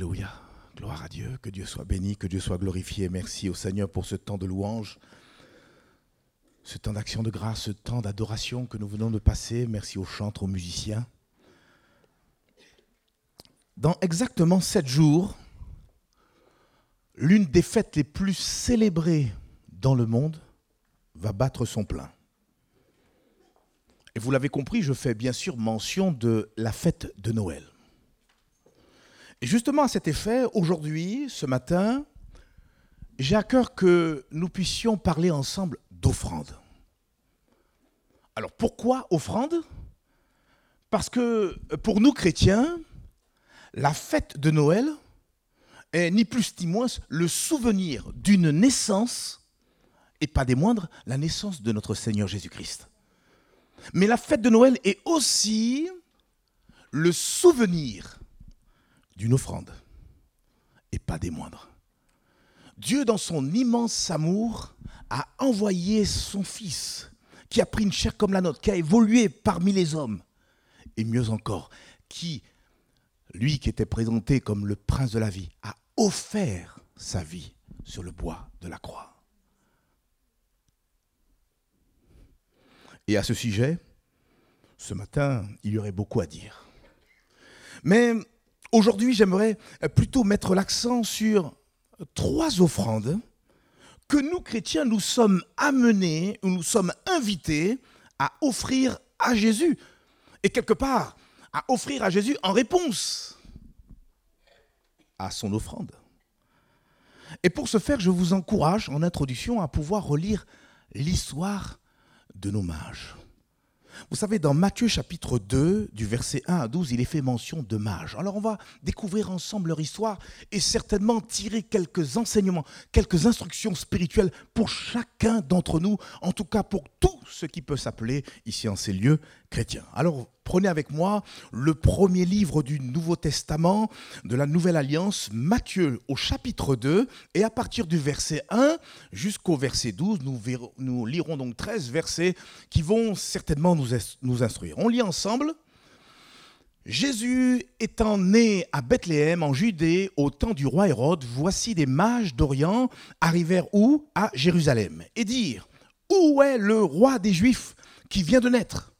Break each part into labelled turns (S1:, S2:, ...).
S1: Alléluia. Gloire à Dieu. Que Dieu soit béni, que Dieu soit glorifié. Merci au Seigneur pour ce temps de louange, ce temps d'action de grâce, ce temps d'adoration que nous venons de passer. Merci aux chantres, aux musiciens. Dans exactement sept jours, l'une des fêtes les plus célébrées dans le monde va battre son plein. Et vous l'avez compris, je fais bien sûr mention de la fête de Noël. Justement à cet effet, aujourd'hui, ce matin, j'ai à cœur que nous puissions parler ensemble d'offrande. Alors pourquoi offrande? Parce que pour nous chrétiens, la fête de Noël est ni plus ni moins le souvenir d'une naissance, et pas des moindres, la naissance de notre Seigneur Jésus-Christ. Mais la fête de Noël est aussi le souvenir d'une offrande, et pas des moindres. Dieu, dans son immense amour, a envoyé son Fils, qui a pris une chair comme la nôtre, qui a évolué parmi les hommes, et mieux encore, qui, lui qui était présenté comme le prince de la vie, a offert sa vie sur le bois de la croix. Et à ce sujet, ce matin, il y aurait beaucoup à dire. Mais Aujourd'hui, j'aimerais plutôt mettre l'accent sur trois offrandes que nous, chrétiens, nous sommes amenés, ou nous sommes invités à offrir à Jésus. Et quelque part, à offrir à Jésus en réponse à son offrande. Et pour ce faire, je vous encourage en introduction à pouvoir relire l'histoire de nos mages. Vous savez, dans Matthieu chapitre 2, du verset 1 à 12, il est fait mention de mages. Alors on va découvrir ensemble leur histoire et certainement tirer quelques enseignements, quelques instructions spirituelles pour chacun d'entre nous, en tout cas pour tout ce qui peut s'appeler ici en ces lieux chrétiens. Alors Prenez avec moi le premier livre du Nouveau Testament, de la Nouvelle Alliance, Matthieu au chapitre 2, et à partir du verset 1 jusqu'au verset 12, nous, nous, lirons donc 13 versets qui vont certainement nous, nous instruire. On lit ensemble. Jésus étant né à Bethléem en Judée au temps du roi Hérode, voici des mages d'Orient arrivèrent où? À Jérusalem et dirent Où est le roi des Juifs qui vient de naître?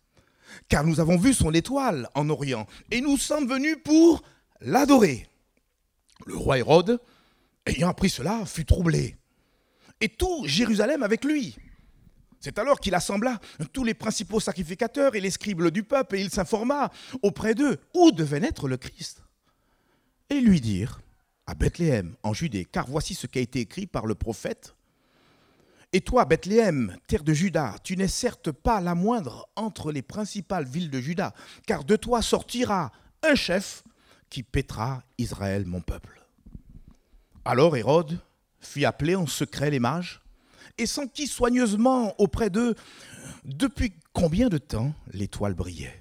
S1: Car nous avons vu son étoile en Orient, et nous sommes venus pour l'adorer. Le roi Hérode, ayant appris cela, fut troublé, et tout Jérusalem avec lui. C'est alors qu'il assembla tous les principaux sacrificateurs et les scribes du peuple, et il s'informa auprès d'eux où devait naître le Christ. Et ils lui dirent, à Bethléem, en Judée, car voici ce qui a été écrit par le prophète. Et toi, Bethléem, terre de Juda, tu n'es certes pas la moindre entre les principales villes de Juda, car de toi sortira un chef qui pétera Israël, mon peuple. Alors Hérode fit appeler en secret les mages et s'enquit soigneusement auprès d'eux depuis combien de temps l'étoile brillait.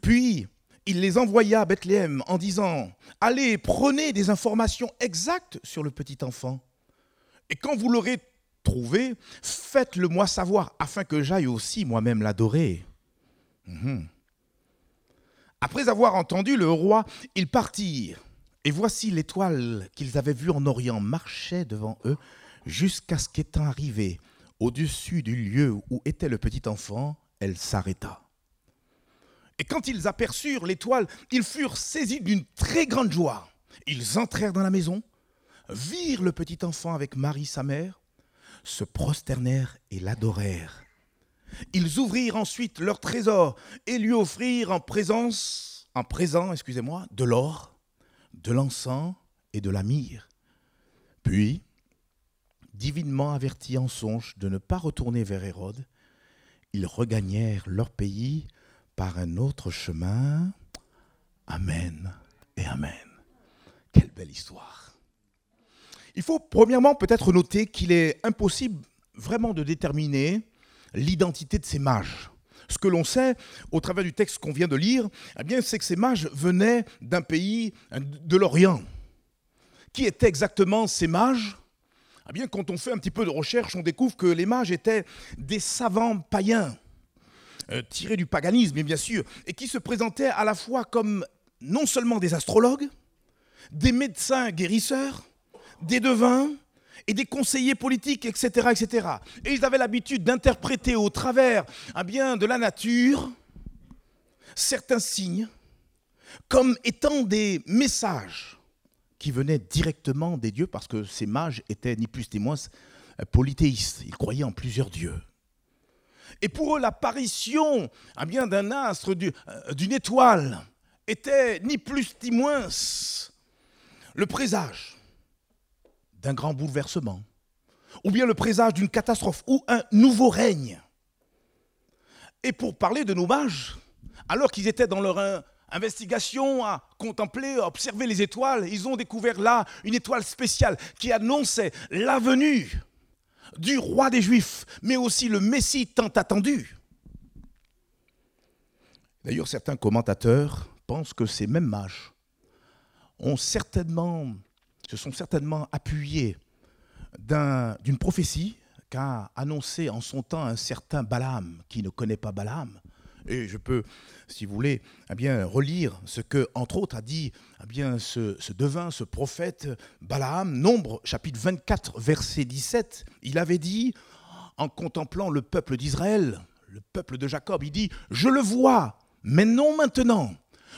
S1: Puis il les envoya à Bethléem en disant Allez, prenez des informations exactes sur le petit enfant. Et quand vous l'aurez faites-le moi savoir, afin que j'aille aussi moi-même l'adorer. Mhm. Après avoir entendu le roi, ils partirent. Et voici l'étoile qu'ils avaient vue en Orient marchait devant eux jusqu'à ce qu'étant arrivée au-dessus du lieu où était le petit enfant, elle s'arrêta. Et quand ils aperçurent l'étoile, ils furent saisis d'une très grande joie. Ils entrèrent dans la maison, virent le petit enfant avec Marie sa mère, se prosternèrent et l'adorèrent. Ils ouvrirent ensuite leur trésor et lui offrirent en présence, en présent, excusez-moi, de l'or, de l'encens et de la myrrhe. Puis, divinement avertis en songe de ne pas retourner vers Hérode, ils regagnèrent leur pays par un autre chemin. Amen et Amen. Quelle belle histoire. Il faut premièrement peut-être noter qu'il est impossible vraiment de déterminer l'identité de ces mages. Ce que l'on sait au travers du texte qu'on vient de lire, eh c'est que ces mages venaient d'un pays de l'Orient. Qui étaient exactement ces mages? Eh bien, quand on fait un petit peu de recherche, on découvre que les mages étaient des savants païens, euh, tirés du paganisme, bien sûr, et qui se présentaient à la fois comme non seulement des astrologues, des médecins guérisseurs, des devins et des conseillers politiques, etc. etc. Et ils avaient l'habitude d'interpréter au travers un bien, de la nature certains signes comme étant des messages qui venaient directement des dieux, parce que ces mages étaient ni plus ni moins polythéistes. Ils croyaient en plusieurs dieux. Et pour eux, l'apparition bien, d'un astre, euh, d'une étoile, était ni plus ni moins le présage d'un grand bouleversement, ou bien le présage d'une catastrophe, ou un nouveau règne. Et pour parler de nos mages, alors qu'ils étaient dans leur euh, investigation à contempler, à observer les étoiles, ils ont découvert là une étoile spéciale qui annonçait la venue du roi des Juifs, mais aussi le Messie tant attendu. D'ailleurs, certains commentateurs pensent que ces mêmes mages ont certainement, se sont certainement appuyés d'une prophétie qu'a annoncé en son temps un certain Balaam, qui ne connaît pas Balaam, et je peux, si vous voulez, eh relire ce que, entre autres, a dit eh bien, ce, ce devin, ce prophète Balaam, Nombre, chapitre 24, verset 17. Il avait dit, en contemplant le peuple d'Israël, le peuple de Jacob, il dit, je le vois, mais non maintenant.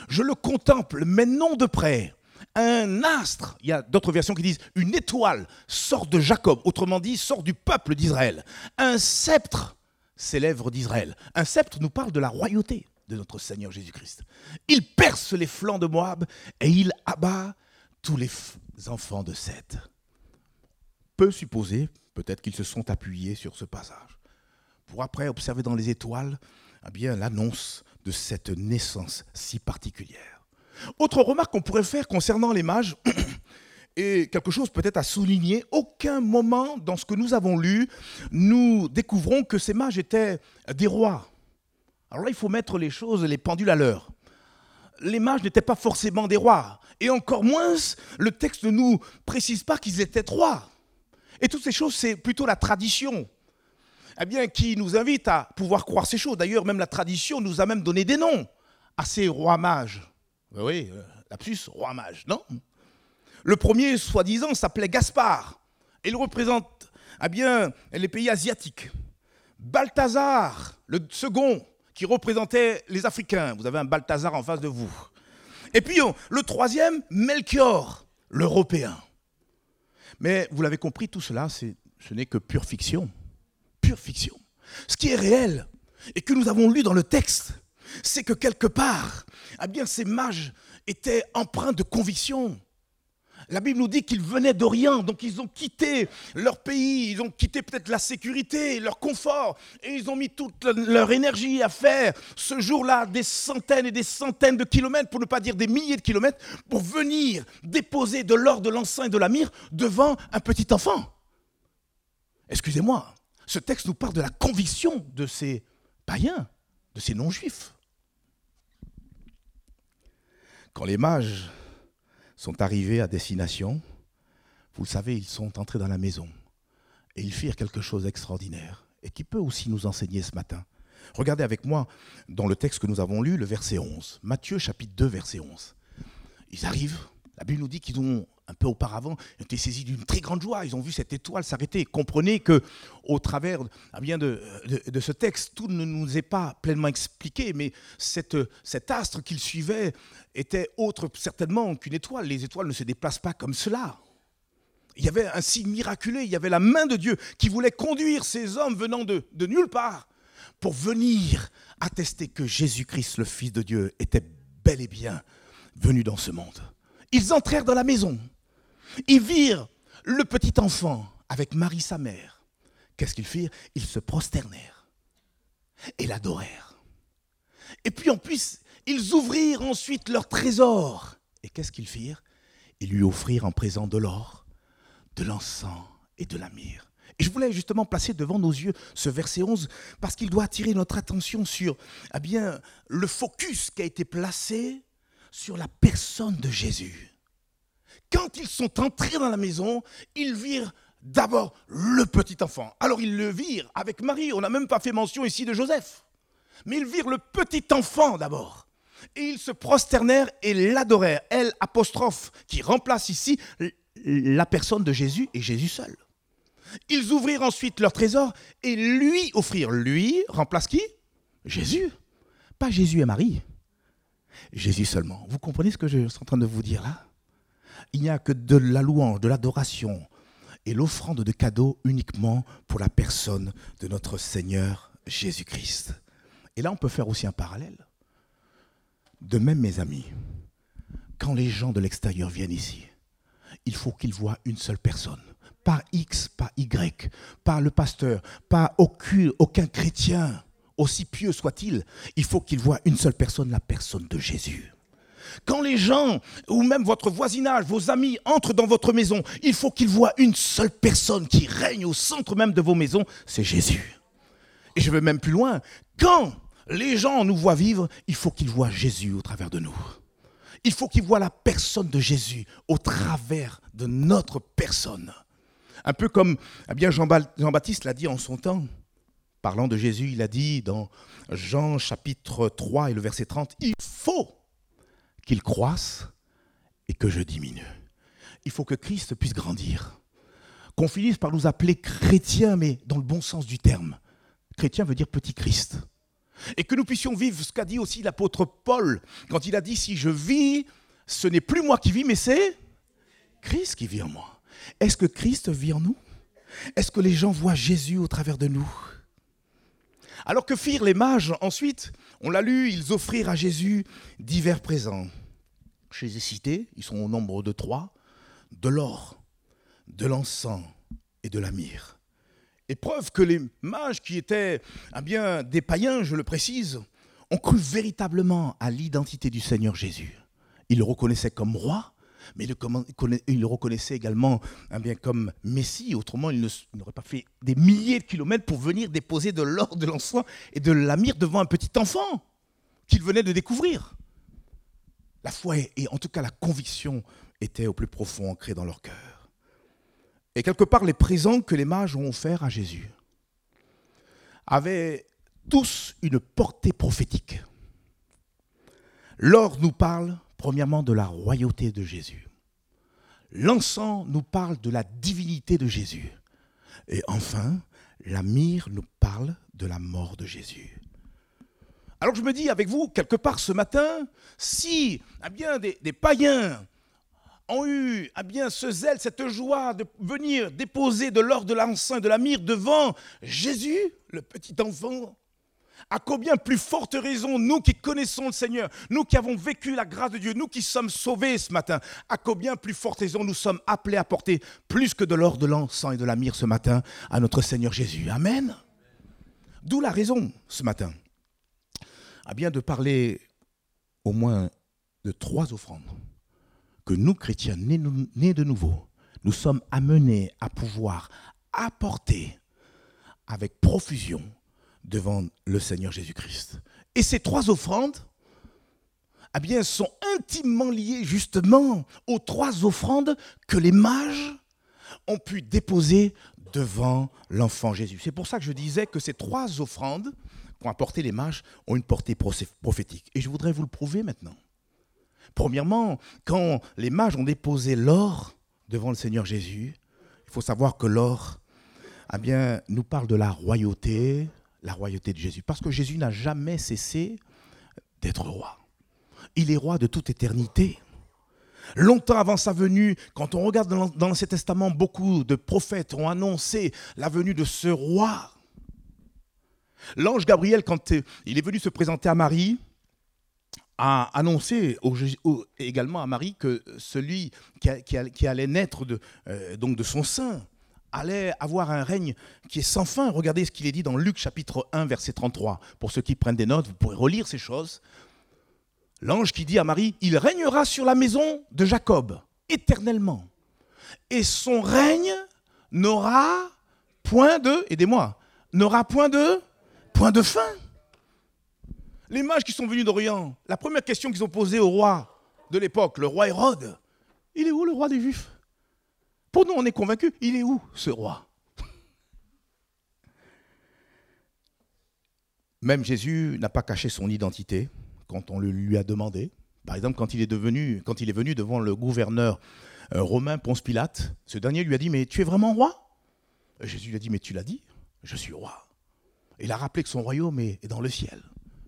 S1: Je le contemple, mais non de près. Un astre, il y a d'autres versions qui disent une étoile sort de Jacob, autrement dit, sort du peuple d'Israël. Un sceptre ses lèvres d'Israël. Un sceptre nous parle de la royauté de notre Seigneur Jésus-Christ. Il perce les flancs de Moab et il abat tous les enfants de Seth. Peut supposer, peut-être qu'ils se sont appuyés sur ce passage, pour après observer dans les étoiles eh bien l'annonce de cette naissance si particulière. Autre remarque qu'on pourrait faire concernant les mages, Et quelque chose peut-être à souligner, aucun moment dans ce que nous avons lu, nous découvrons que ces mages étaient des rois. Alors là, il faut mettre les choses, les pendules à l'heure. Les mages n'étaient pas forcément des rois. Et encore moins, le texte ne nous précise pas qu'ils étaient rois. Et toutes ces choses, c'est plutôt la tradition eh bien, qui nous invite à pouvoir croire ces choses. D'ailleurs, même la tradition nous a même donné des noms à ces rois mages. Oui, euh, roi mage, non? Le premier, soi-disant, s'appelait Gaspard. Il représente eh bien, les pays asiatiques. Balthazar, le second, qui représentait les Africains. Vous avez un Balthazar en face de vous. Et puis le troisième, Melchior, l'Européen. Mais vous l'avez compris, tout cela, ce n'est que pure fiction. Pure fiction. Ce qui est réel et que nous avons lu dans le texte, c'est que quelque part, eh bien, ces mages étaient empreints de conviction. La Bible nous dit qu'ils venaient d'Orient, donc ils ont quitté leur pays, ils ont quitté peut-être la sécurité, leur confort, et ils ont mis toute leur énergie à faire ce jour-là des centaines et des centaines de kilomètres, pour ne pas dire des milliers de kilomètres, pour venir déposer de l'or, de l'encens et de la myrrhe devant un petit enfant. Excusez-moi, ce texte nous parle de la conviction de ces païens, de ces non-juifs. Quand les mages sont arrivés à destination. Vous le savez, ils sont entrés dans la maison et ils firent quelque chose d'extraordinaire et qui peut aussi nous enseigner ce matin. Regardez avec moi dans le texte que nous avons lu, le verset 11. Matthieu chapitre 2, verset 11. Ils arrivent, la Bible nous dit qu'ils ont un peu auparavant été saisis d'une très grande joie. Ils ont vu cette étoile s'arrêter. Comprenez que au travers eh de, ce texte, tout ne nous est pas pleinement expliqué, mais cet astre qu'ils suivaient était autre certainement qu'une étoile. Les étoiles ne se déplacent pas comme cela. Il y avait un signe miraculeux, il y avait la main de Dieu qui voulait conduire ces hommes venant de nulle part pour venir attester que Jésus-Christ, le Fils de Dieu, était bel et bien venu dans ce monde. Ils entrèrent dans la maison. Ils virent le petit enfant avec Marie sa mère. Qu'est-ce qu'ils firent? Ils se prosternèrent et l'adorèrent. Et puis en plus, ils ouvrirent ensuite leur trésor. Et qu'est-ce qu'ils firent? Ils lui offrirent en présent de l'or, de l'encens et de la myrrhe. Et je voulais justement placer devant nos yeux ce verset 11 parce qu'il doit attirer notre attention sur eh bien, le focus qui a été placé sur la personne de Jésus. Quand ils sont entrés dans la maison, ils virent d'abord le petit enfant. Alors ils le virent avec Marie. On n'a même pas fait mention ici de Joseph. Mais ils virent le petit enfant d'abord. et ils se prosternèrent et l'adorèrent. Elle, apostrophe, qui remplace ici la personne de Jésus et Jésus seul. Ils ouvrirent ensuite leur trésor et lui offrirent. Lui remplace qui? Jésus. Pas Jésus et Marie. Jésus seulement. Vous comprenez ce que je suis en train de vous dire là? Il n'y a que de la louange, de l'adoration et l'offrande de cadeaux uniquement pour la personne de notre Seigneur Jésus-Christ. Et là, on peut faire aussi un parallèle. De même, mes amis, quand les gens de l'extérieur viennent ici, il faut qu'ils voient une seule personne. Pas X, pas Y, pas le pasteur, pas aucun, aucun chrétien, aussi pieux soit-il. Il faut qu'ils voient une seule personne, la personne de Jésus. Quand les gens, ou même votre voisinage, vos amis entrent dans votre maison, il faut qu'ils voient une seule personne qui règne au centre même de vos maisons, c'est Jésus. Et je vais même plus loin. Quand les gens nous voient vivre, il faut qu'ils voient Jésus au travers de nous. Il faut qu'ils voient la personne de Jésus au travers de notre personne. Un peu comme eh bien Jean-Baptiste l'a dit en son temps. Parlant de Jésus, il a dit dans Jean chapitre 3 et le verset 30, il faut qu'il croisse et que je diminue. Il faut que Christ puisse grandir. Qu'on finisse par nous appeler chrétiens, mais dans le bon sens du terme. Chrétien veut dire petit Christ. Et que nous puissions vivre ce qu'a dit aussi l'apôtre Paul quand il a dit, si je vis, ce n'est plus moi qui vis, mais c'est Christ qui vit en moi. Est-ce que Christ vit en nous? Est-ce que les gens voient Jésus au travers de nous? Alors que firent les mages ensuite? On l'a lu, ils offrirent à Jésus divers présents. Je les cités, ils sont au nombre de trois, de l'or, de l'encens et de la myrrhe. Et preuve que les mages qui étaient eh bien, des païens, je le précise, ont cru véritablement à l'identité du Seigneur Jésus. Ils le reconnaissaient comme roi, mais ils le reconnaissaient également eh bien, comme Messie. Autrement, ils n'auraient pas fait des milliers de kilomètres pour venir déposer de l'or, de l'encens et de la myrrhe devant un petit enfant qu'ils venaient de découvrir. La foi et en tout cas la conviction étaient au plus profond ancrées dans leur cœur. Et quelque part, les présents que les mages ont offerts à Jésus avaient tous une portée prophétique. L'or nous parle premièrement de la royauté de Jésus. L'encens nous parle de la divinité de Jésus. Et enfin, la myrrhe nous parle de la mort de Jésus. Alors je me dis avec vous, quelque part ce matin, si eh bien, des, des païens ont eu ah bien, ce zèle, cette joie de venir déposer de l'or, de l'encens et de la myrrhe devant Jésus, le petit enfant, à combien plus forte raison, nous qui connaissons le Seigneur, nous qui avons vécu la grâce de Dieu, nous qui sommes sauvés ce matin, à combien plus forte raison nous sommes appelés à porter plus que de l'or, de l'encens et de la myrrhe ce matin à notre Seigneur Jésus. Amen. D'où la raison ce matin, à bien de parler au moins de trois offrandes que nous, chrétiens, nés, de nouveau, nous sommes amenés à pouvoir apporter avec profusion devant le Seigneur Jésus-Christ. Et ces trois offrandes, eh bien, sont intimement liées justement aux trois offrandes que les mages ont pu déposer devant l'enfant Jésus. C'est pour ça que je disais que ces trois offrandes qu'ont apporté les mages ont une portée prophétique. Et je voudrais vous le prouver maintenant. Premièrement, quand les mages ont déposé l'or devant le Seigneur Jésus, il faut savoir que l'or bien, nous parle de la royauté, la royauté de Jésus. Parce que Jésus n'a jamais cessé d'être roi. Il est roi de toute éternité. Longtemps avant sa venue, quand on regarde dans l'Ancien Testament, beaucoup de prophètes ont annoncé la venue de ce roi. L'ange Gabriel, quand il est venu se présenter à Marie, a annoncé également à Marie que celui qui, allait naître de, euh, de son sein allait avoir un règne qui est sans fin. Regardez ce qu'il est dit dans Luc chapitre 1 verset 33. Pour ceux qui prennent des notes, vous pourrez relire ces choses. L'ange qui dit à Marie, il régnera sur la maison de Jacob éternellement. Et son règne n'aura point de, aidez-moi, n'aura point de, point de fin. Les mages qui sont venus d'Orient, la première question qu'ils ont posée au roi de l'époque, le roi Hérode, il est où le roi des Juifs? Pour nous, on est convaincus, il est où ce roi? Même Jésus n'a pas caché son identité, quand on le lui a demandé. Par exemple, quand il est, venu devant le gouverneur euh, romain Ponce Pilate, ce dernier lui a dit Mais tu es vraiment roi? Jésus lui a dit Mais tu l'as dit, je suis roi. Il a rappelé que son royaume est dans le ciel.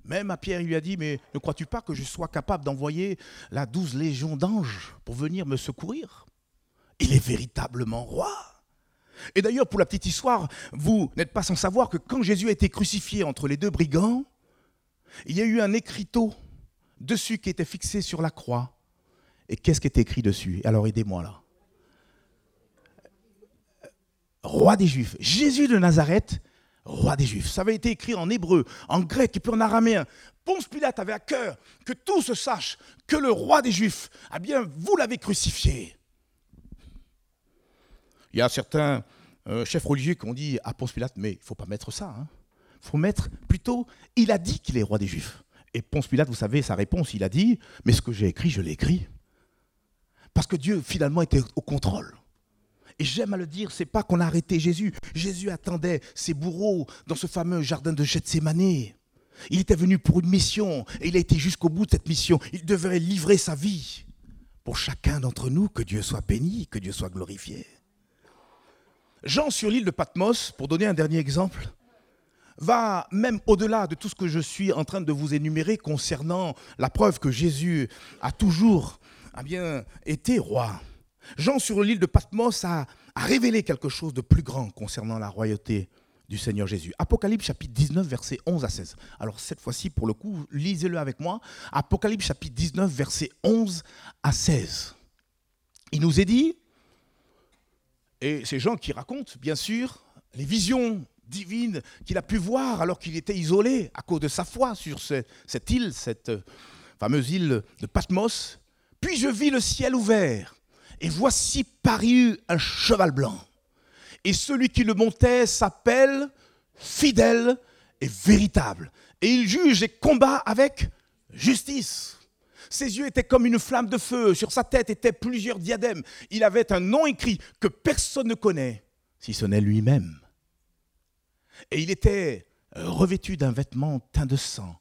S1: Même à Pierre, il lui a dit, mais ne crois-tu pas que je sois capable d'envoyer la douze légion d'anges pour venir me secourir? Il est véritablement roi. Et d'ailleurs, pour la petite histoire, vous n'êtes pas sans savoir que quand Jésus a été crucifié entre les deux brigands, il y a eu un écriteau dessus qui était fixé sur la croix. Et qu'est-ce qui est écrit dessus? Alors aidez-moi là. Roi des Juifs. Jésus de Nazareth roi des Juifs. Ça avait été écrit en hébreu, en grec et puis en araméen. Ponce Pilate avait à cœur que tout se sache que le roi des Juifs, ah bien, vous l'avez crucifié. Il y a certains euh, chefs religieux qui ont dit à Ponce Pilate, mais il ne faut pas mettre ça. Il hein. faut mettre plutôt, il a dit qu'il est roi des Juifs. Et Ponce Pilate, vous savez, sa réponse, il a dit, mais ce que j'ai écrit, je l'ai écrit. Parce que Dieu, finalement, était au contrôle. Et j'aime à le dire, c'est pas qu'on a arrêté Jésus. Jésus attendait ses bourreaux dans ce fameux jardin de Gethsemane. Il était venu pour une mission et il a été jusqu'au bout de cette mission. Il devrait livrer sa vie pour chacun d'entre nous, que Dieu soit béni, que Dieu soit glorifié. Jean sur l'île de Patmos, pour donner un dernier exemple, va même au-delà de tout ce que je suis en train de vous énumérer concernant la preuve que Jésus a toujours a bien, été roi. Jean sur l'île de Patmos a, révélé quelque chose de plus grand concernant la royauté du Seigneur Jésus. Apocalypse chapitre 19, versets 11 à 16. Alors cette fois-ci, pour le coup, lisez-le avec moi. Apocalypse chapitre 19, versets 11 à 16. Il nous est dit, et c'est Jean qui raconte, bien sûr, les visions divines qu'il a pu voir alors qu'il était isolé à cause de sa foi sur cette île, cette fameuse île de Patmos. Puis je vis le ciel ouvert et voici parut un cheval blanc. Et celui qui le montait s'appelle fidèle et véritable. Et il juge et combat avec justice. Ses yeux étaient comme une flamme de feu, sur sa tête étaient plusieurs diadèmes. Il avait un nom écrit que personne ne connaît, si ce n'est lui-même. Et il était revêtu d'un vêtement teint de sang.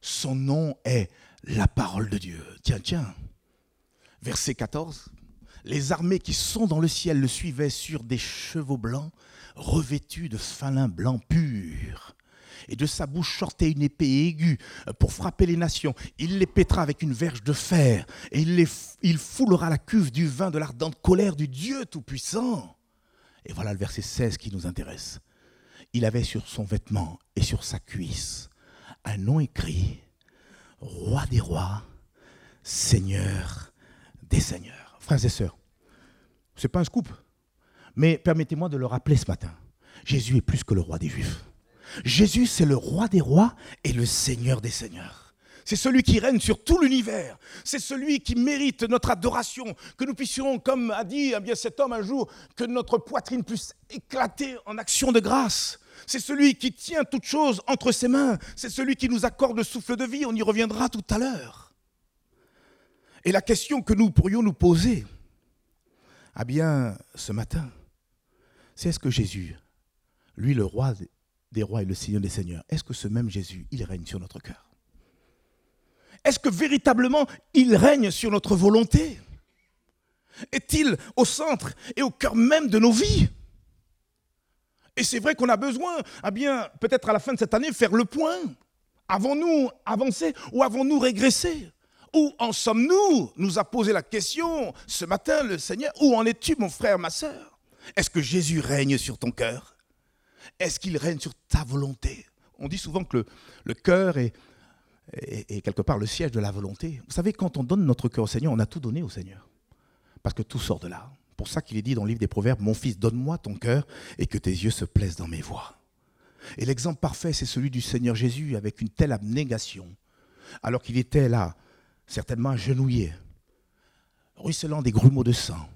S1: Son nom est la parole de Dieu. Tiens, tiens. Verset 14 les armées qui sont dans le ciel le suivaient sur des chevaux blancs, revêtus de fin lin blanc pur. Et de sa bouche sortait une épée aiguë pour frapper les nations. Il les pètera avec une verge de fer, et il, il foulera la cuve du vin de l'ardente colère du Dieu Tout-Puissant. Et voilà le verset 16 qui nous intéresse. Il avait sur son vêtement et sur sa cuisse un nom écrit, Roi des rois, Seigneur des seigneurs. Frères et sœurs, ce n'est pas un scoop, mais permettez-moi de le rappeler ce matin. Jésus est plus que le roi des Juifs. Jésus, c'est le roi des rois et le Seigneur des seigneurs. C'est celui qui règne sur tout l'univers. C'est celui qui mérite notre adoration. Que nous puissions, comme a dit eh bien, cet homme un jour, que notre poitrine puisse éclater en action de grâce. C'est celui qui tient toutes choses entre ses mains. C'est celui qui nous accorde le souffle de vie. On y reviendra tout à l'heure. Et la question que nous pourrions nous poser, ah bien, ce matin, c'est est-ce que Jésus, lui le roi des rois et le Seigneur des seigneurs, est-ce que ce même Jésus, il règne sur notre cœur? Est-ce que véritablement il règne sur notre volonté? Est-il au centre et au cœur même de nos vies? Et c'est vrai qu'on a besoin, ah bien, peut-être à la fin de cette année, faire le point. Avons-nous avancé ou avons-nous régressé? Où en sommes-nous? Nous a posé la question ce matin le Seigneur. Où en es-tu mon frère, ma soeur Est-ce que Jésus règne sur ton cœur? Est-ce qu'il règne sur ta volonté? On dit souvent que le, cœur est, est, quelque part le siège de la volonté. Vous savez, quand on donne notre cœur au Seigneur, on a tout donné au Seigneur. Parce que tout sort de là. Pour ça qu'il est dit dans le livre des Proverbes, mon fils, donne-moi ton cœur et que tes yeux se plaisent dans mes voies. Et l'exemple parfait, c'est celui du Seigneur Jésus avec une telle abnégation, alors qu'il était là, certainement agenouillé, ruisselant des grumeaux de sang.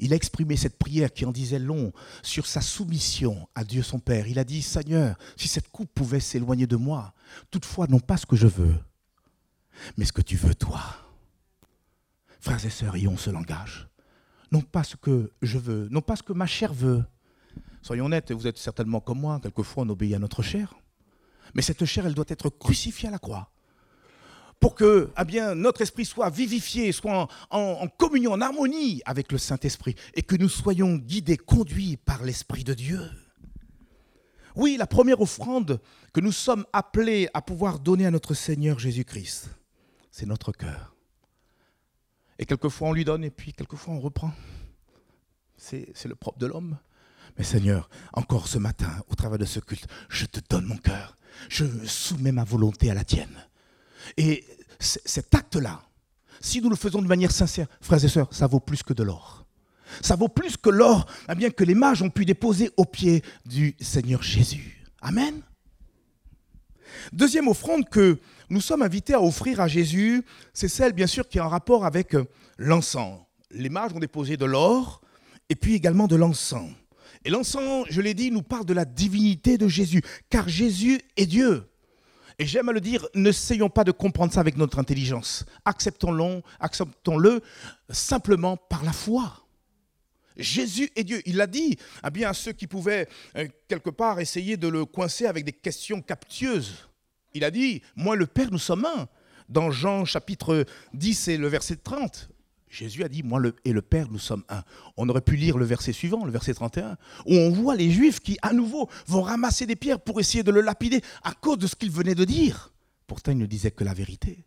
S1: Il a exprimé cette prière qui en disait long sur sa soumission à Dieu son Père. Il a dit, Seigneur, si cette coupe pouvait s'éloigner de moi, toutefois non pas ce que je veux, mais ce que tu veux toi. Frères et sœurs, ayons ce langage. Non pas ce que je veux, non pas ce que ma chair veut. Soyons honnêtes, vous êtes certainement comme moi, quelquefois on obéit à notre chair. Mais cette chair, elle doit être crucifiée à la croix pour que bien, notre esprit soit vivifié, soit en, en communion, en harmonie avec le Saint-Esprit, et que nous soyons guidés, conduits par l'Esprit de Dieu. Oui, la première offrande que nous sommes appelés à pouvoir donner à notre Seigneur Jésus-Christ, c'est notre cœur. Et quelquefois on lui donne et puis quelquefois on reprend. C'est le propre de l'homme. Mais Seigneur, encore ce matin, au travers de ce culte, je te donne mon cœur. Je soumets ma volonté à la tienne. Et cet acte-là, si nous le faisons de manière sincère, frères et sœurs, ça vaut plus que de l'or. Ça vaut plus que l'or eh bien que les mages ont pu déposer au pied du Seigneur Jésus. Amen. Deuxième offrande que nous sommes invités à offrir à Jésus, c'est celle bien sûr qui est en rapport avec l'encens. Les mages ont déposé de l'or et puis également de l'encens. Et l'encens, je l'ai dit, nous parle de la divinité de Jésus, car Jésus est Dieu. Et j'aime à le dire, n'essayons pas de comprendre ça avec notre intelligence. Acceptons-le, acceptons-le simplement par la foi. Jésus est Dieu. Il l'a dit à bien à ceux qui pouvaient euh, quelque part essayer de le coincer avec des questions captieuses. Il a dit, moi le Père, nous sommes un. Dans Jean chapitre 10 et le verset 30, Jésus a dit, moi et le Père, nous sommes un. On aurait pu lire le verset suivant, le verset 31, où on voit les Juifs qui, à nouveau, vont ramasser des pierres pour essayer de le lapider à cause de ce qu'il venait de dire. Pourtant, il ne disait que la vérité.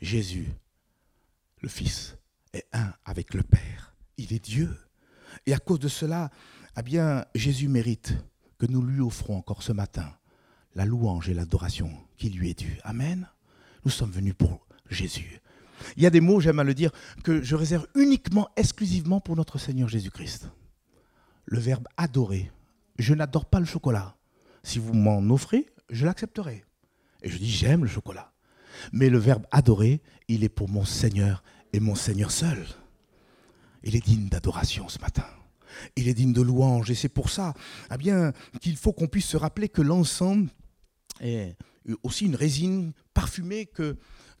S1: Jésus, le Fils, est un avec le Père. Il est Dieu. Et à cause de cela, eh bien, Jésus mérite que nous lui offrons encore ce matin la louange et l'adoration qui lui est due. Amen. Nous sommes venus pour Jésus. Il y a des mots, j'aime à le dire, que je réserve uniquement, exclusivement pour notre Seigneur Jésus-Christ. Le verbe adorer. Je n'adore pas le chocolat. Si vous m'en offrez, je l'accepterai. Et je dis j'aime le chocolat. Mais le verbe adorer, il est pour mon Seigneur et mon Seigneur seul. Il est digne d'adoration ce matin. Il est digne de louange. Et c'est pour ça eh bien, qu'il faut qu'on puisse se rappeler que l'ensemble est aussi une résine parfumée que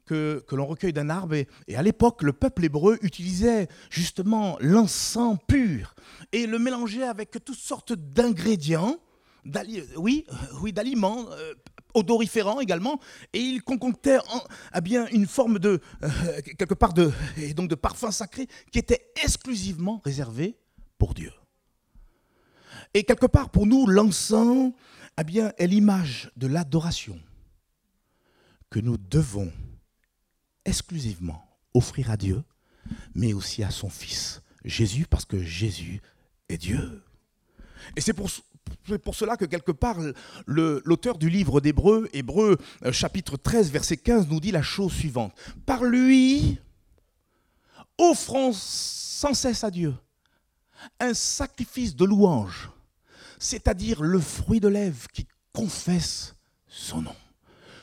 S1: que, l'on recueille d'un arbre. Et, à l'époque, le peuple hébreu utilisait justement l'encens pur et le mélangeait avec toutes sortes d'ingrédients, oui, euh, oui d'aliments. Euh, odoriférants également, et il concoctait eh bien une forme de euh, quelque part de et donc de parfum sacré qui était exclusivement réservé pour Dieu. Et quelque part pour nous, l'encens eh bien est l'image de l'adoration que nous devons exclusivement offrir à Dieu, mais aussi à son Fils, Jésus, parce que Jésus est Dieu. Et c'est pour, cela que quelque part, l'auteur du livre d'Hébreu, Hébreu euh, chapitre 13, verset 15, nous dit la chose suivante. Par lui, offrons sans cesse à Dieu un sacrifice de louange, c'est-à-dire le fruit de lèvres qui confesse son nom.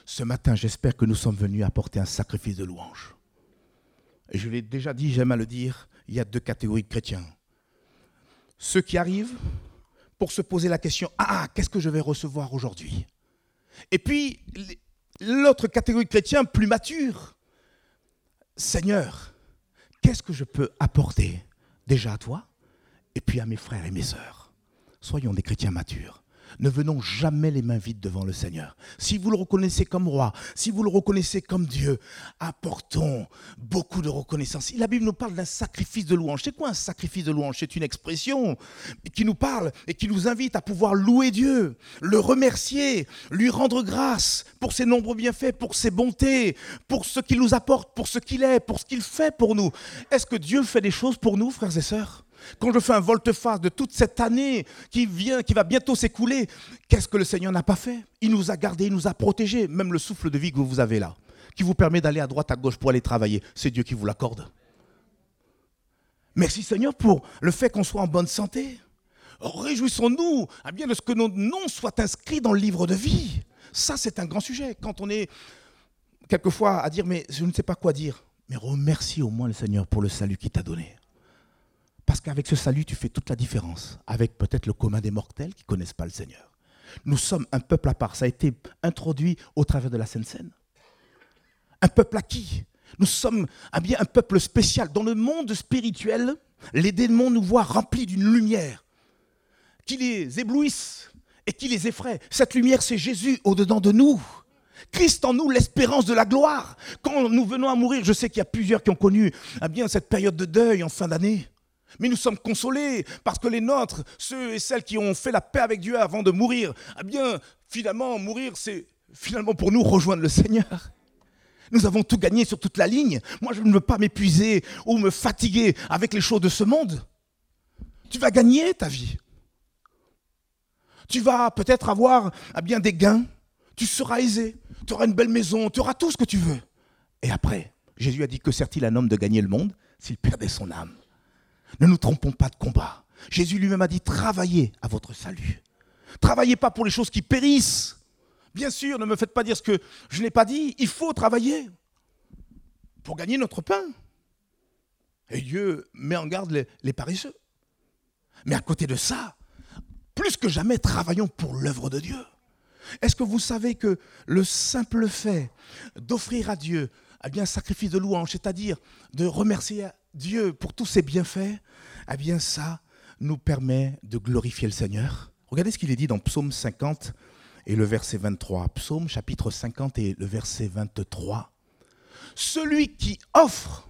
S1: Ce matin, j'espère que nous sommes venus apporter un sacrifice de louange. Je l'ai déjà dit, j'aime à le dire, il y a deux catégories de chrétiens. Ceux qui arrivent pour se poser la question, ah, qu'est-ce que je vais recevoir aujourd'hui? Et puis, l'autre catégorie de chrétiens plus mature, Seigneur, qu'est-ce que je peux apporter déjà à toi et puis à mes frères et mes sœurs? Soyons des chrétiens matures. Ne venons jamais les mains vides devant le Seigneur. Si vous le reconnaissez comme roi, si vous le reconnaissez comme Dieu, apportons beaucoup de reconnaissance. La Bible nous parle d'un sacrifice de louange. C'est quoi un sacrifice de louange? C'est une expression qui nous parle et qui nous invite à pouvoir louer Dieu, le remercier, lui rendre grâce pour ses nombreux bienfaits, pour ses bontés, pour ce qu'il nous apporte, pour ce qu'il est, pour ce qu'il fait pour nous. Est-ce que Dieu fait des choses pour nous, frères et sœurs? Quand je fais un volte-face de toute cette année qui vient, qui va bientôt s'écouler, qu'est-ce que le Seigneur n'a pas fait? Il nous a gardés, il nous a protégés, même le souffle de vie que vous avez là, qui vous permet d'aller à droite, à gauche pour aller travailler, c'est Dieu qui vous l'accorde. Merci Seigneur pour le fait qu'on soit en bonne santé. Réjouissons-nous à bien de ce que nos noms soient inscrits dans le livre de vie. Ça, c'est un grand sujet. Quand on est quelquefois à dire, mais je ne sais pas quoi dire, mais remercie au moins le Seigneur pour le salut qu'il t'a donné. Parce qu'avec ce salut, tu fais toute la différence avec peut-être le commun des mortels qui ne connaissent pas le Seigneur. Nous sommes un peuple à part. Ça a été introduit au travers de la Sainte Seine. Un peuple acquis. Nous sommes un, bien, un peuple spécial. Dans le monde spirituel, les démons nous voient remplis d'une lumière qui les éblouisse et qui les effraie. Cette lumière, c'est Jésus au-dedans de nous. Christ en nous, l'espérance de la gloire. Quand nous venons à mourir, je sais qu'il y a plusieurs qui ont connu eh bien, cette période de deuil en fin d'année. Mais nous sommes consolés parce que les nôtres, ceux et celles qui ont fait la paix avec Dieu avant de mourir, eh bien, finalement, mourir, c'est finalement pour nous rejoindre le Seigneur. Nous avons tout gagné sur toute la ligne. Moi, je ne veux pas m'épuiser ou me fatiguer avec les choses de ce monde. Tu vas gagner ta vie. Tu vas peut-être avoir eh bien, des gains. Tu seras aisé. Tu auras une belle maison. Tu auras tout ce que tu veux. Et après, Jésus a dit que sert-il un homme de gagner le monde s'il perdait son âme? Ne nous trompons pas de combat. Jésus lui-même a dit travaillez à votre salut. Travaillez pas pour les choses qui périssent. Bien sûr, ne me faites pas dire ce que je n'ai pas dit. Il faut travailler pour gagner notre pain. Et Dieu met en garde les, paresseux. Mais à côté de ça, plus que jamais, travaillons pour l'œuvre de Dieu. Est-ce que vous savez que le simple fait d'offrir à Dieu eh un sacrifice de louange, c'est-à-dire de remercier Dieu pour tous ses bienfaits, eh bien ça nous permet de glorifier le Seigneur. Regardez ce qu'il est dit dans Psaume 50 et le verset 23. Psaume chapitre 50 et le verset 23. Celui qui offre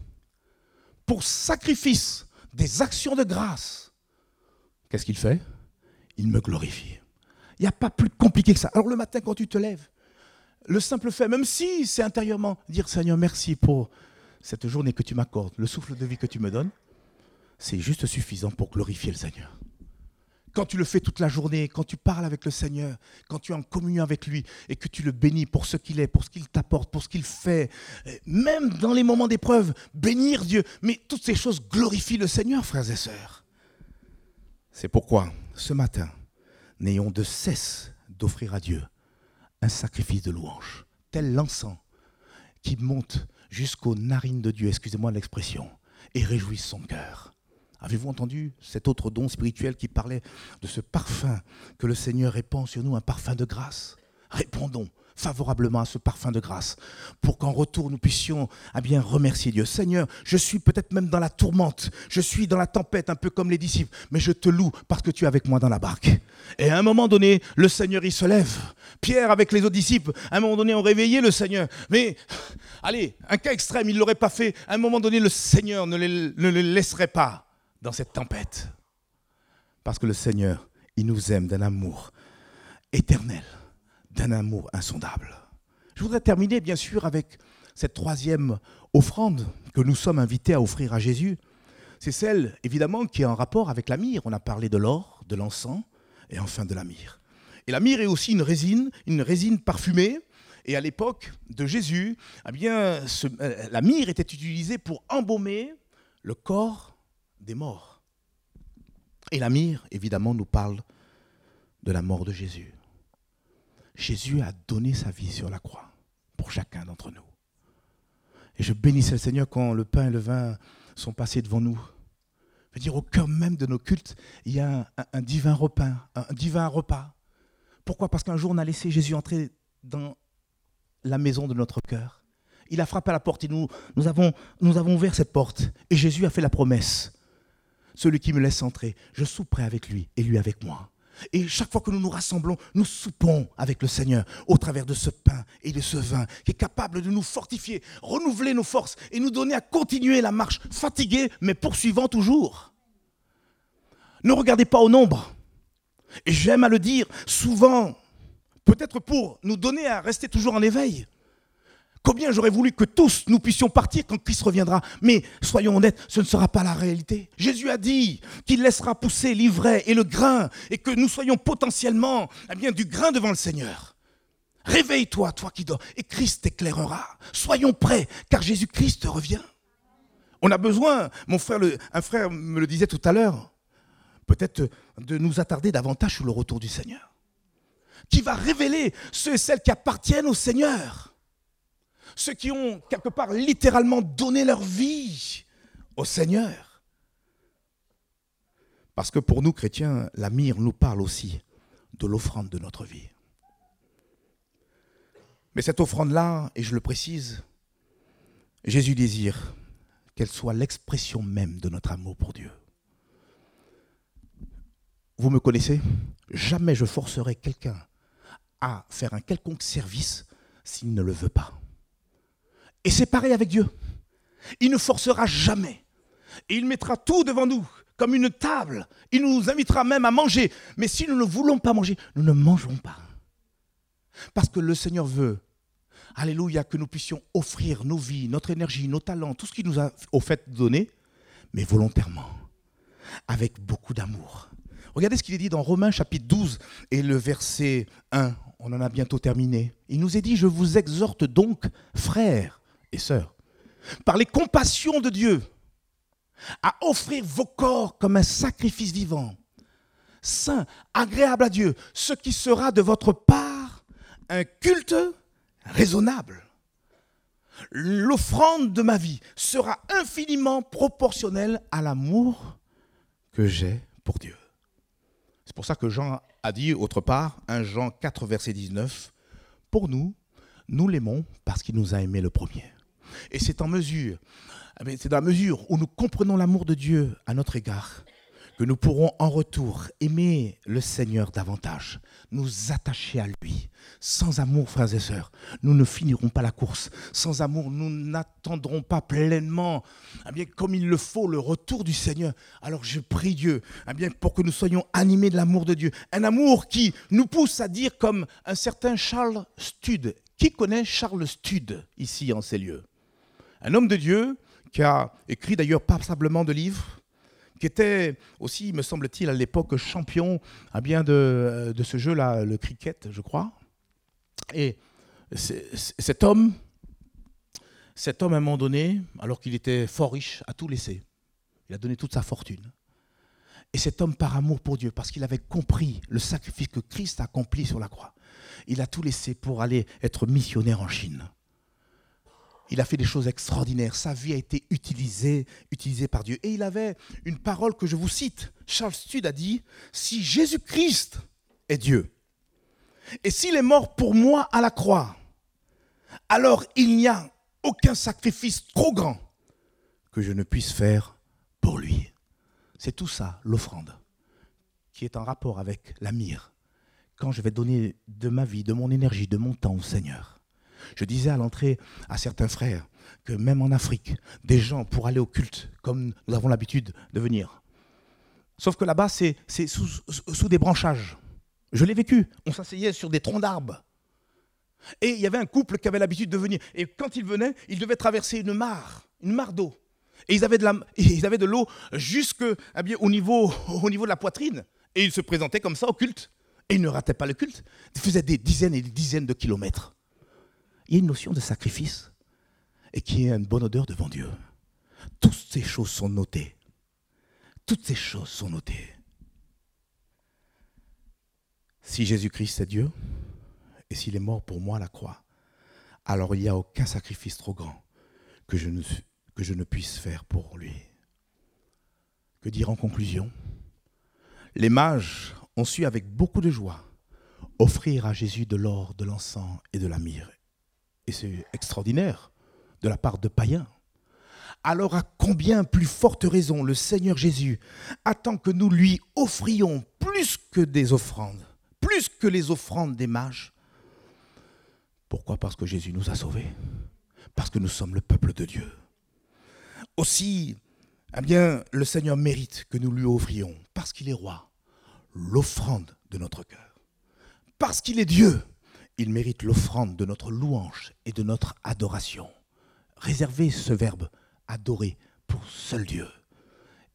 S1: pour sacrifice des actions de grâce, qu'est-ce qu'il fait? Il me glorifie. Il n'y a pas plus compliqué que ça. Alors le matin, quand tu te lèves, le simple fait, même si c'est intérieurement, dire Seigneur, merci pour cette journée que tu m'accordes, le souffle de vie que tu me donnes, c'est juste suffisant pour glorifier le Seigneur. Quand tu le fais toute la journée, quand tu parles avec le Seigneur, quand tu es en communion avec lui et que tu le bénis pour ce qu'il est, pour ce qu'il t'apporte, pour ce qu'il fait, même dans les moments d'épreuve, bénir Dieu, mais toutes ces choses glorifient le Seigneur, frères et sœurs. C'est pourquoi, ce matin, n'ayons de cesse d'offrir à Dieu un sacrifice de louange, tel l'encens qui monte jusqu'aux narines de Dieu, excusez-moi l'expression, et réjouit son cœur. Avez-vous entendu cet autre don spirituel qui parlait de ce parfum que le Seigneur répand sur nous, un parfum de grâce? Répondons favorablement à ce parfum de grâce, pour qu'en retour nous puissions à bien remercier Dieu. Seigneur, je suis peut-être même dans la tourmente, je suis dans la tempête, un peu comme les disciples, mais je te loue parce que tu es avec moi dans la barque. Et à un moment donné, le Seigneur, il se lève. Pierre, avec les autres disciples, à un moment donné, ont réveillé le Seigneur. Mais, allez, un cas extrême, il ne l'aurait pas fait. À un moment donné, le Seigneur ne ne les laisserait pas dans cette tempête. Parce que le Seigneur, il nous aime d'un amour éternel d'un amour insondable. Je voudrais terminer bien sûr avec cette troisième offrande que nous sommes invités à offrir à Jésus. C'est celle évidemment qui est en rapport avec la myrrhe. On a parlé de l'or, de l'encens et enfin de la myrrhe. Et la myrrhe est aussi une résine, une résine parfumée. Et à l'époque de Jésus, eh bien, euh, la myrrhe était utilisée pour embaumer le corps des morts. Et la myrrhe, évidemment, nous parle de la mort de Jésus. Jésus a donné sa vie sur la croix pour chacun d'entre nous. Et je bénissais le Seigneur quand le pain et le vin sont passés devant nous. Je veux dire, au cœur même de nos cultes, il y a un, divin repas. Pourquoi? Parce qu'un jour, on a laissé Jésus entrer dans la maison de notre cœur. Il a frappé à la porte et nous avons ouvert cette porte. Et Jésus a fait la promesse. Celui qui me laisse entrer, je souperai avec lui et lui avec moi. Et chaque fois que nous nous rassemblons, nous soupons avec le Seigneur au travers de ce pain et de ce vin qui est capable de nous fortifier, renouveler nos forces et nous donner à continuer la marche, fatigués mais poursuivant toujours. Ne regardez pas au nombre. Et j'aime à le dire souvent, peut-être pour nous donner à rester toujours en éveil. Combien j'aurais voulu que tous nous puissions partir quand Christ reviendra. Mais soyons honnêtes, ce ne sera pas la réalité. Jésus a dit qu'il laissera pousser l'ivraie et le grain et que nous soyons potentiellement eh bien, du grain devant le Seigneur. Réveille-toi, toi qui dors, et Christ t'éclairera. Soyons prêts, car Jésus-Christ revient. On a besoin, mon frère, un frère me le disait tout à l'heure, peut-être de nous attarder davantage sur le retour du Seigneur, qui va révéler ceux et celles qui appartiennent au Seigneur ceux qui ont quelque part littéralement donné leur vie au Seigneur. Parce que pour nous chrétiens, la mire nous parle aussi de l'offrande de notre vie. Mais cette offrande-là, et je le précise, Jésus désire qu'elle soit l'expression même de notre amour pour Dieu. Vous me connaissez Jamais je forcerai quelqu'un à faire un quelconque service s'il ne le veut pas. Et c'est pareil avec Dieu. Il ne forcera jamais. Et il mettra tout devant nous, comme une table. Il nous invitera même à manger. Mais si nous ne voulons pas manger, nous ne mangerons pas. Parce que le Seigneur veut, alléluia, que nous puissions offrir nos vies, notre énergie, nos talents, tout ce qu'il nous a au fait donné, mais volontairement, avec beaucoup d'amour. Regardez ce qu'il est dit dans Romains chapitre 12 et le verset 1. On en a bientôt terminé. Il nous est dit, je vous exhorte donc, frères sœurs, par les compassions de Dieu, à offrir vos corps comme un sacrifice vivant, saint, agréable à Dieu, ce qui sera de votre part un culte raisonnable. L'offrande de ma vie sera infiniment proportionnelle à l'amour que j'ai pour Dieu. C'est pour ça que Jean a dit autre part, 1 Jean 4, verset 19, pour nous, nous l'aimons parce qu'il nous a aimés le premier. Et c'est en mesure, eh c'est dans la mesure où nous comprenons l'amour de Dieu à notre égard que nous pourrons en retour aimer le Seigneur davantage, nous attacher à lui. Sans amour, frères et sœurs, nous ne finirons pas la course. Sans amour, nous n'attendrons pas pleinement, eh bien, comme il le faut, le retour du Seigneur. Alors je prie Dieu bien, pour que nous soyons animés de l'amour de Dieu. Un amour qui nous pousse à dire comme un certain Charles Stud. Qui connaît Charles Stud ici en ces lieux? Un homme de Dieu qui a écrit d'ailleurs passablement de livres, qui était aussi, me semble-t-il, à l'époque champion à bien de, de ce jeu-là, le cricket, je crois. Et cet homme, cet homme, à un moment donné, alors qu'il était fort riche, a tout laissé. Il a donné toute sa fortune. Et cet homme, par amour pour Dieu, parce qu'il avait compris le sacrifice que Christ a accompli sur la croix, il a tout laissé pour aller être missionnaire en Chine. Il a fait des choses extraordinaires. Sa vie a été utilisée, utilisée par Dieu. Et il avait une parole que je vous cite. Charles Stud a dit, si Jésus-Christ est Dieu, et s'il est mort pour moi à la croix, alors il n'y a aucun sacrifice trop grand que je ne puisse faire pour lui. C'est tout ça, l'offrande, qui est en rapport avec la mire. Quand je vais donner de ma vie, de mon énergie, de mon temps au Seigneur. Je disais à l'entrée à certains frères que même en Afrique, des gens pour aller au culte, comme nous avons l'habitude de venir. Sauf que là-bas, c'est sous, des branchages. Je l'ai vécu. On s'asseyait sur des troncs d'arbres. Et il y avait un couple qui avait l'habitude de venir. Et quand ils venaient, ils devaient traverser une mare, une mare d'eau. Et ils avaient de l'eau jusque eh au niveau de la poitrine. Et ils se présentaient comme ça au culte. Et ils ne rataient pas le culte. Ils faisaient des dizaines et des dizaines de kilomètres il y a une notion de sacrifice et qui est une bonne odeur devant Dieu. Toutes ces choses sont notées. Toutes ces choses sont notées. Si Jésus-Christ est Dieu, et s'il est mort pour moi à la croix, alors il n'y a aucun sacrifice trop grand que je, ne, que je ne puisse faire pour lui. Que dire en conclusion? Les mages ont su avec beaucoup de joie offrir à Jésus de l'or, de l'encens et de la myrrhe et c'est extraordinaire, de la part de païens. Alors à combien plus forte raison le Seigneur Jésus attend que nous lui offrions plus que des offrandes, plus que les offrandes des mages? Pourquoi? Parce que Jésus nous a sauvés, parce que nous sommes le peuple de Dieu. Aussi, eh bien, le Seigneur mérite que nous lui offrions, parce qu'il est roi, l'offrande de notre cœur, parce qu'il est Dieu il mérite l'offrande de notre louange et de notre adoration. Réservez ce verbe adorer pour seul Dieu.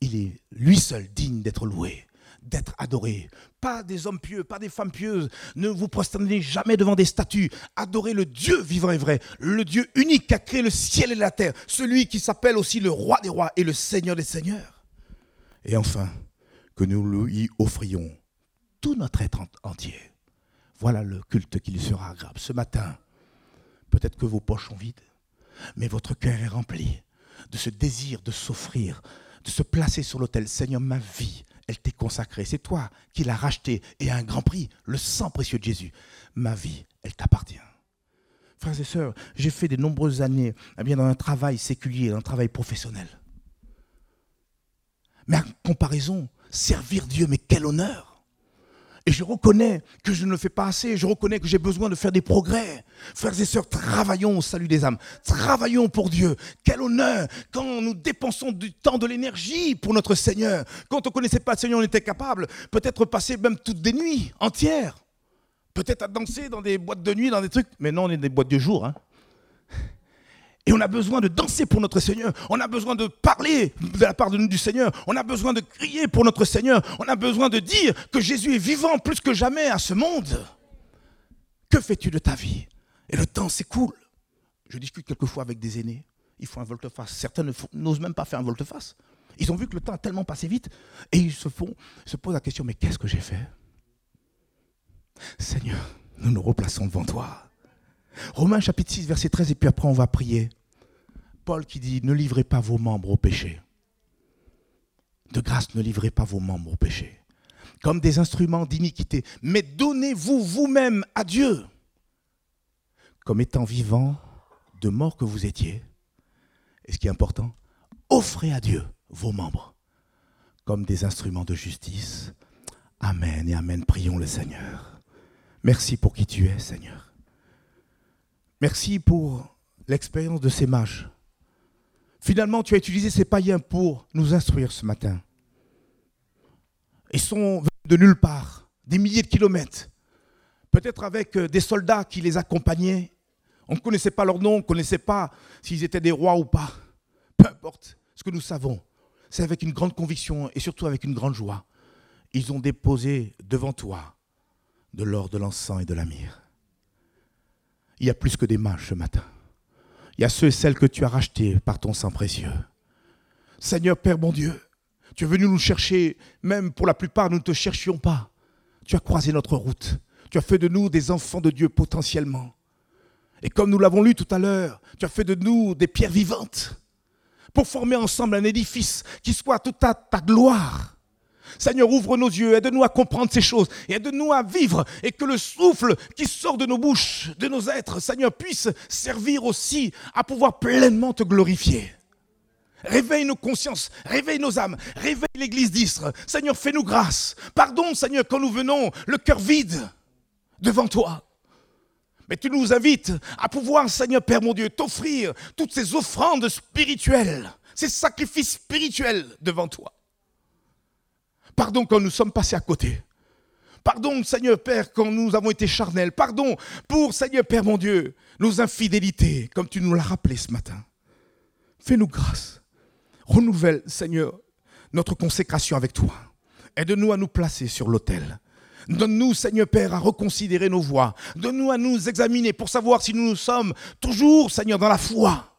S1: Il est lui seul digne d'être loué, d'être adoré. Pas des hommes pieux, pas des femmes pieuses. Ne vous prosternez jamais devant des statues. Adorez le Dieu vivant et vrai, le Dieu unique qui a créé le ciel et la terre, celui qui s'appelle aussi le roi des rois et le Seigneur des seigneurs. Et enfin, que nous lui offrions tout notre être entier voilà le culte qui lui sera agréable. Ce matin, peut-être que vos poches sont vides, mais votre cœur est rempli de ce désir de s'offrir, de se placer sur l'autel. Seigneur, ma vie, elle t'est consacrée. C'est toi qui l'as rachetée et à un grand prix, le sang précieux de Jésus. Ma vie, elle t'appartient. Frères et sœurs, j'ai fait de nombreuses années eh bien, dans un travail séculier, dans un travail professionnel. Mais en comparaison, servir Dieu, mais quel honneur Et je reconnais que je ne fais pas assez. Je reconnais que j'ai besoin de faire des progrès. Frères et sœurs, travaillons au salut des âmes. Travaillons pour Dieu. Quel honneur quand nous dépensons du temps, de l'énergie pour notre Seigneur. Quand on ne connaissait pas le Seigneur, on était capable peut-être passer même toutes des nuits entières. Peut-être à danser dans des boîtes de nuit, dans des trucs. Mais non, on est des boîtes de jour. Hein. Et on a besoin de danser pour notre Seigneur. On a besoin de parler de la part de nous du Seigneur. On a besoin de crier pour notre Seigneur. On a besoin de dire que Jésus est vivant plus que jamais à ce monde. Que fais-tu de ta vie? Et le temps s'écoule. Je discute quelquefois avec des aînés. Ils font un volte-face. Certains n'osent même pas faire un volte-face. Ils ont vu que le temps a tellement passé vite et ils se, font, se posent la question, mais qu'est-ce que j'ai fait? Seigneur, nous nous replaçons devant toi. Romains chapitre 6, verset 13, et puis après on va prier. Paul qui dit, ne livrez pas vos membres au péché. De grâce, ne livrez pas vos membres au péché. Comme des instruments d'iniquité. Mais donnez-vous vous-même à Dieu. Comme étant vivant de mort que vous étiez. Et ce qui est important, offrez à Dieu vos membres comme des instruments de justice. Amen et Amen. Prions le Seigneur. Merci pour qui tu es, Seigneur. Merci pour l'expérience de ces mages. Finalement, tu as utilisé ces païens pour nous instruire ce matin. Ils sont venus de nulle part, des milliers de kilomètres, peut-être avec euh, des soldats qui les accompagnaient. On ne connaissait pas leur nom, on ne connaissait pas s'ils étaient des rois ou pas. Peu importe, ce que nous savons, c'est avec une grande conviction et surtout avec une grande joie. Ils ont déposé devant toi de l'or, de l'encens et de la myrrhe il y a plus que des mages ce matin. Il y a ceux et celles que tu as rachetés par ton sang précieux. Seigneur Père mon Dieu, tu es venu nous chercher, même pour la plupart, nous ne te cherchions pas. Tu as croisé notre route. Tu as fait de nous des enfants de Dieu potentiellement. Et comme nous l'avons lu tout à l'heure, tu as fait de nous des pierres vivantes pour former ensemble un édifice qui soit toute ta gloire. Seigneur, ouvre nos yeux, aide-nous à comprendre ces choses, aide-nous à vivre, et que le souffle qui sort de nos bouches, de nos êtres, Seigneur, puisse servir aussi à pouvoir pleinement te glorifier. Réveille nos consciences, réveille nos âmes, réveille l'église d'Istre. Seigneur, fais-nous grâce. Pardon, Seigneur, quand nous venons le cœur vide devant toi. Mais tu nous invites à pouvoir, Seigneur Père mon Dieu, t'offrir toutes ces offrandes spirituelles, ces sacrifices spirituels devant toi. Pardon quand nous sommes passés à côté. Pardon, Seigneur Père, quand nous avons été charnels. Pardon pour, Seigneur Père mon Dieu, nos infidélités, comme tu nous l'as rappelé ce matin. Fais-nous grâce. Renouvelle, Seigneur, notre consécration avec toi. Aide-nous à nous placer sur l'autel. Donne-nous, Seigneur Père, à reconsidérer nos voies. Donne-nous à nous examiner pour savoir si nous sommes toujours, Seigneur, dans la foi.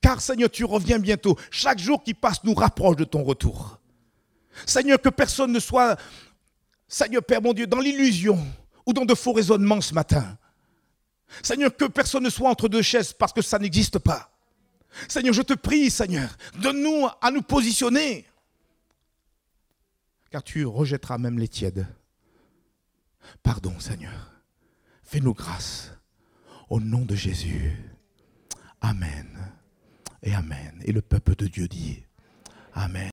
S1: Car, Seigneur, tu reviens bientôt. Chaque jour qui passe nous rapproche de ton retour. Seigneur, que personne ne soit, Seigneur Père mon Dieu, dans l'illusion ou dans de faux raisonnements ce matin. Seigneur, que personne ne soit entre deux chaises parce que ça n'existe pas. Seigneur, je te prie, Seigneur, donne-nous à nous positionner. Car tu rejetteras même les tièdes. Pardon, Seigneur. Fais-nous grâce. Au nom de Jésus. Amen. Et Amen. Et le peuple de Dieu dit Amen.